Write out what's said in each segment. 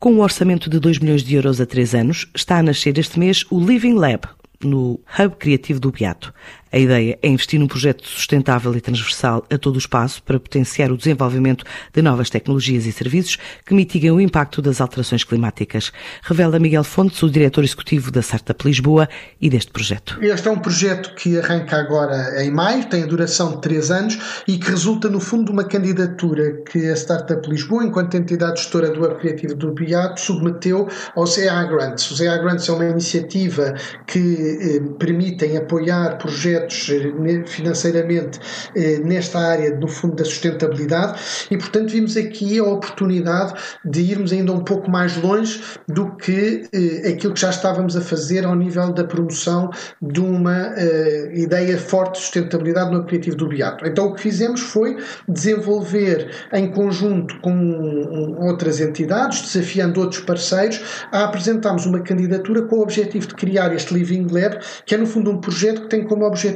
Com um orçamento de 2 milhões de euros a 3 anos, está a nascer este mês o Living Lab, no Hub Criativo do Beato. A ideia é investir num projeto sustentável e transversal a todo o espaço para potenciar o desenvolvimento de novas tecnologias e serviços que mitiguem o impacto das alterações climáticas. Revela Miguel Fontes, o diretor executivo da Startup Lisboa e deste projeto. Este é um projeto que arranca agora em maio, tem a duração de três anos e que resulta, no fundo, de uma candidatura que a Startup Lisboa, enquanto entidade gestora do Hub Criativo do Beato, submeteu aos EA Grants. Os EA Grants é uma iniciativa que eh, permitem apoiar projetos eh, financeiramente eh, nesta área, no fundo, da sustentabilidade e, portanto, vimos aqui a oportunidade de irmos ainda um pouco mais longe do que aquilo que já estávamos a fazer ao nível da promoção de uma ideia forte de sustentabilidade no aplicativo do Beato. Então, o que fizemos foi desenvolver em conjunto com outras entidades, desafiando outros parceiros, a apresentarmos uma candidatura com o objetivo de criar este Living Lab, que é no fundo um projeto que tem como objetivo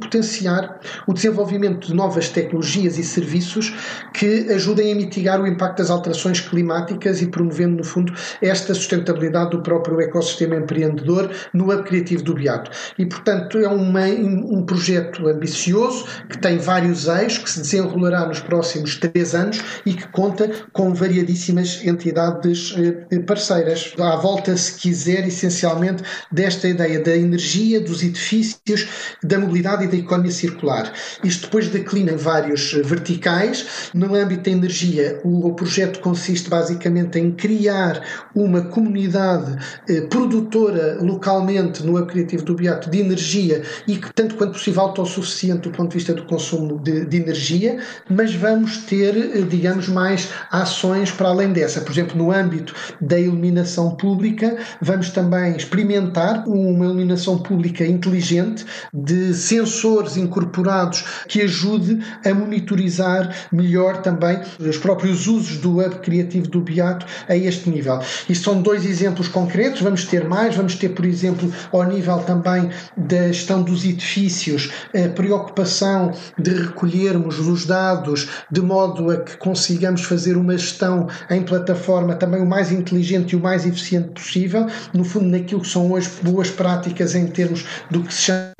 potenciar o desenvolvimento de novas tecnologias e serviços que ajudem a mitigar o impacto das alterações climáticas e promovendo no fundo esta sustentabilidade do próprio ecossistema empreendedor no Hub Criativo do Beato. E portanto é uma, um projeto ambicioso que tem vários eixos, que se desenrolará nos próximos três anos e que conta com variadíssimas entidades eh, parceiras. À volta, se quiser, essencialmente desta ideia da energia, dos edifícios, da mobilidade e da economia circular. Isto depois declina em vários verticais. No âmbito da energia, o, projeto consiste basicamente em criar uma comunidade eh, produtora localmente no Criativo do Beato de energia e que, tanto quanto possível, autossuficiente do ponto de vista do consumo de, de energia, mas vamos ter, eh, digamos, mais ações para além dessa. Por exemplo, no âmbito da iluminação pública, vamos também experimentar uma iluminação pública inteligente de sensores incorporados que ajude a monitorizar melhor também os próprios usos do hub criativo do Beato a este nível. Isto são dois exemplos concretos, vamos ter mais, vamos ter, por exemplo, ao nível também da gestão dos edifícios, a preocupação de recolhermos os dados de modo a que consigamos fazer uma gestão em plataforma também o mais inteligente e o mais eficiente possível, no fundo naquilo que são hoje boas práticas em termos do que se chama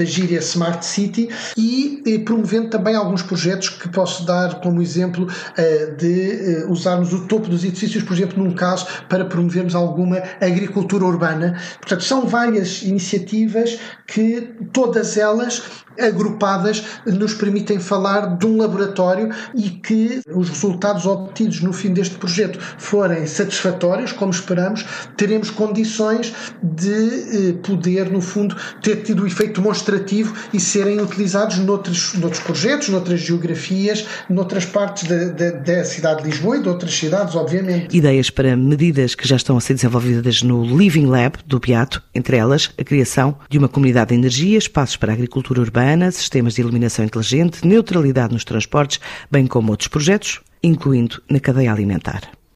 nesta gíria Smart City e, e promovendo também alguns projetos que posso dar como exemplo uh, de uh, usarmos o topo dos edifícios, por exemplo, num caso para promovermos alguma agricultura urbana. Portanto, são várias iniciativas que todas elas agrupadas nos permitem falar de um laboratório e que os resultados obtidos no fim deste projeto forem satisfatórios, como esperamos, teremos condições de eh, poder, no fundo, ter tido o efeito demonstrativo e serem utilizados noutros, noutros projetos, noutras geografias, noutras partes da, da, da cidade de Lisboa e de outras cidades, obviamente. Ideias para medidas que já estão a ser desenvolvidas no Living Lab do Beato, entre elas a criação de uma comunidade de energia, espaços para a agricultura urbana, sistemas de iluminação inteligente, neutralidade nos transportes, bem como outros projetos, incluindo na cadeia alimentar.